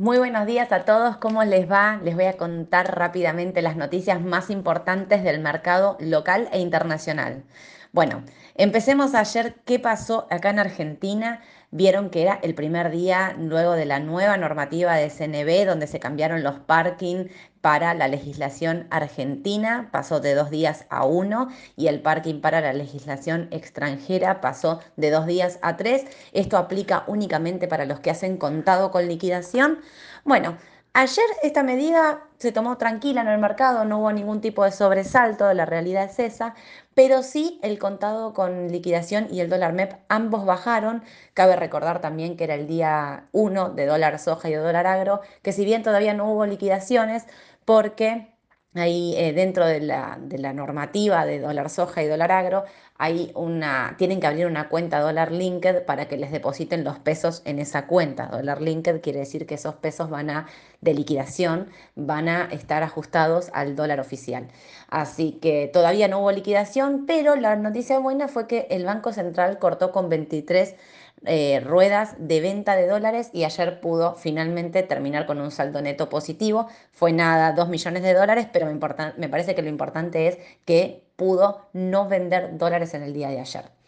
Muy buenos días a todos, ¿cómo les va? Les voy a contar rápidamente las noticias más importantes del mercado local e internacional. Bueno, empecemos ayer. ¿Qué pasó acá en Argentina? Vieron que era el primer día luego de la nueva normativa de CNB, donde se cambiaron los parking para la legislación argentina, pasó de dos días a uno, y el parking para la legislación extranjera pasó de dos días a tres. Esto aplica únicamente para los que hacen contado con liquidación. Bueno, Ayer esta medida se tomó tranquila en el mercado, no hubo ningún tipo de sobresalto, la realidad es esa, pero sí el contado con liquidación y el dólar MEP ambos bajaron. Cabe recordar también que era el día 1 de dólar soja y de dólar agro, que si bien todavía no hubo liquidaciones, porque ahí eh, dentro de la, de la, normativa de dólar soja y dólar agro, hay una, tienen que abrir una cuenta dólar linked para que les depositen los pesos en esa cuenta. Dólar linked quiere decir que esos pesos van a, de liquidación, van a estar ajustados al dólar oficial. Así que todavía no hubo liquidación, pero la noticia buena fue que el Banco Central cortó con 23 eh, ruedas de venta de dólares y ayer pudo finalmente terminar con un saldo neto positivo. Fue nada, 2 millones de dólares, pero me, me parece que lo importante es que pudo no vender dólares en el día de ayer.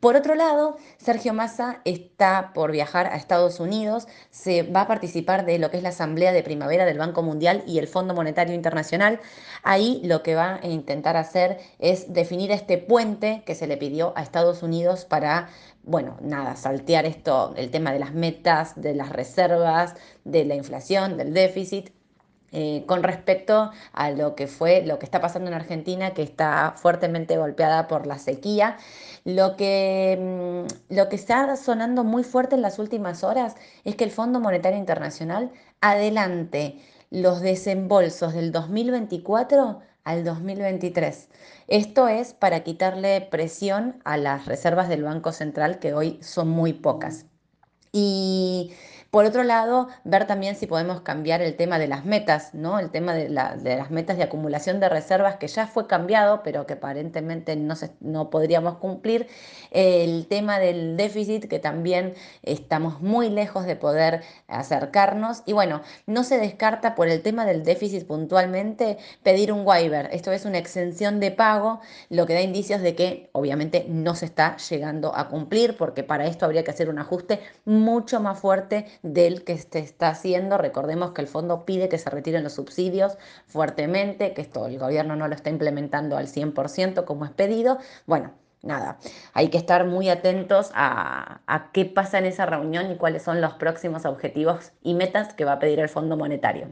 Por otro lado, Sergio Massa está por viajar a Estados Unidos, se va a participar de lo que es la Asamblea de Primavera del Banco Mundial y el Fondo Monetario Internacional. Ahí lo que va a intentar hacer es definir este puente que se le pidió a Estados Unidos para, bueno, nada, saltear esto, el tema de las metas, de las reservas, de la inflación, del déficit eh, con respecto a lo que fue, lo que está pasando en Argentina, que está fuertemente golpeada por la sequía. Lo que, mm, lo que está sonando muy fuerte en las últimas horas es que el Fondo Monetario Internacional adelante los desembolsos del 2024 al 2023. Esto es para quitarle presión a las reservas del Banco Central, que hoy son muy pocas. Y por otro lado, ver también si podemos cambiar el tema de las metas, ¿no? El tema de, las metas de acumulación de reservas que ya fue cambiado, pero que aparentemente no, no podríamos cumplir. El tema del déficit, que también estamos muy lejos de poder acercarnos. Y bueno, no se descarta por el tema del déficit puntualmente pedir un waiver. Esto es una exención de pago, lo que da indicios de que obviamente no se está llegando a cumplir, porque para esto habría que hacer un ajuste mucho más fuerte del que se está haciendo. Recordemos que el fondo pide que se retiren los subsidios fuertemente, que esto el gobierno no lo está implementando al 100% como es pedido. Bueno, nada, hay que estar muy atentos a, a, qué pasa en esa reunión y cuáles son los próximos objetivos y metas que va a pedir el Fondo Monetario.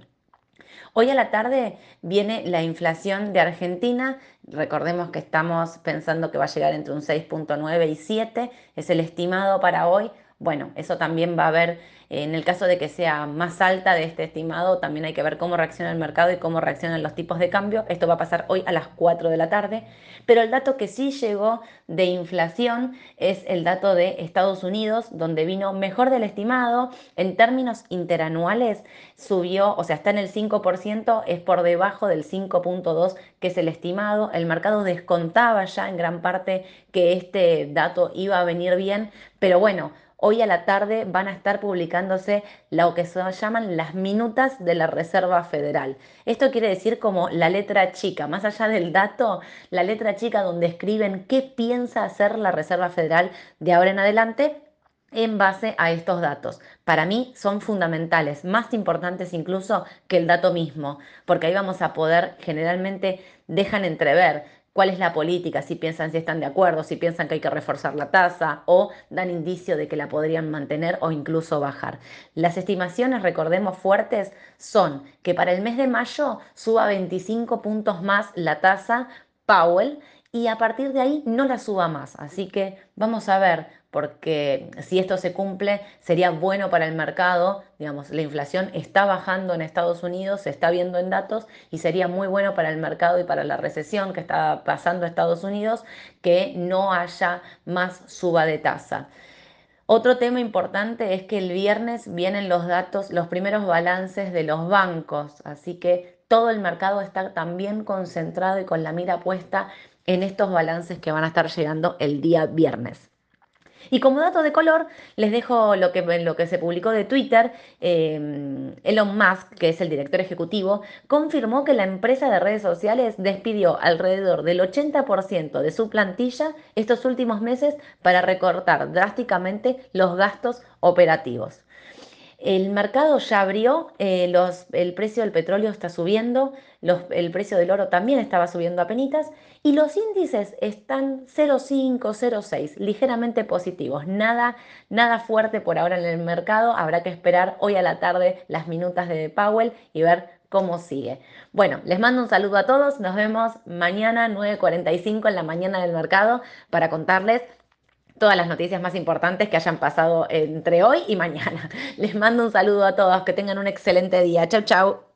Hoy a la tarde viene la inflación de Argentina. Recordemos que estamos pensando que va a llegar entre un 6.9 y 7. Es el estimado para hoy. Bueno, eso también va a haber, en el caso de que sea más alta de este estimado, también hay que ver cómo reacciona el mercado y cómo reaccionan los tipos de cambio. Esto va a pasar hoy a las 4 de la tarde. Pero el dato que sí llegó de inflación es el dato de Estados Unidos, donde vino mejor del estimado. En términos interanuales subió, o sea, está en el 5%, es por debajo del 5.2 que es el estimado. El mercado descontaba ya en gran parte que este dato iba a venir bien, pero bueno, Hoy a la tarde van a estar publicándose lo que se llaman las minutas de la Reserva Federal. Esto quiere decir como la letra chica, más allá del dato, la letra chica donde escriben qué piensa hacer la Reserva Federal de ahora en adelante en base a estos datos. Para mí son fundamentales, más importantes incluso que el dato mismo, porque ahí vamos a poder, generalmente dejan entrever cuál es la política, si piensan si están de acuerdo, si piensan que hay que reforzar la tasa o dan indicio de que la podrían mantener o incluso bajar. Las estimaciones, recordemos, fuertes son que para el mes de mayo suba 25 puntos más la tasa Powell y a partir de ahí no la suba más. Así que vamos a ver porque si esto se cumple sería bueno para el mercado, digamos, la inflación está bajando en Estados Unidos, se está viendo en datos y sería muy bueno para el mercado y para la recesión que está pasando Estados Unidos que no haya más suba de tasa. Otro tema importante es que el viernes vienen los datos, los primeros balances de los bancos, así que todo el mercado está también concentrado y con la mira puesta en estos balances que van a estar llegando el día viernes. Y como dato de color, les dejo lo que, lo que se publicó de Twitter. Eh, Elon Musk, que es el director ejecutivo, confirmó que la empresa de redes sociales despidió alrededor del 80% de su plantilla estos últimos meses para recortar drásticamente los gastos operativos. El mercado ya abrió, eh, el precio del petróleo está subiendo, el precio del oro también estaba subiendo a penitas y los índices están 0,5, 0,6, ligeramente positivos. Nada, nada fuerte por ahora en el mercado. Habrá que esperar hoy a la tarde las minutas de Powell y ver cómo sigue. Bueno, les mando un saludo a todos. Nos vemos mañana 9.45 en la mañana del mercado para contarles todas las noticias más importantes que hayan pasado entre hoy y mañana. Les mando un saludo a todos, que tengan un excelente día. Chau, chau.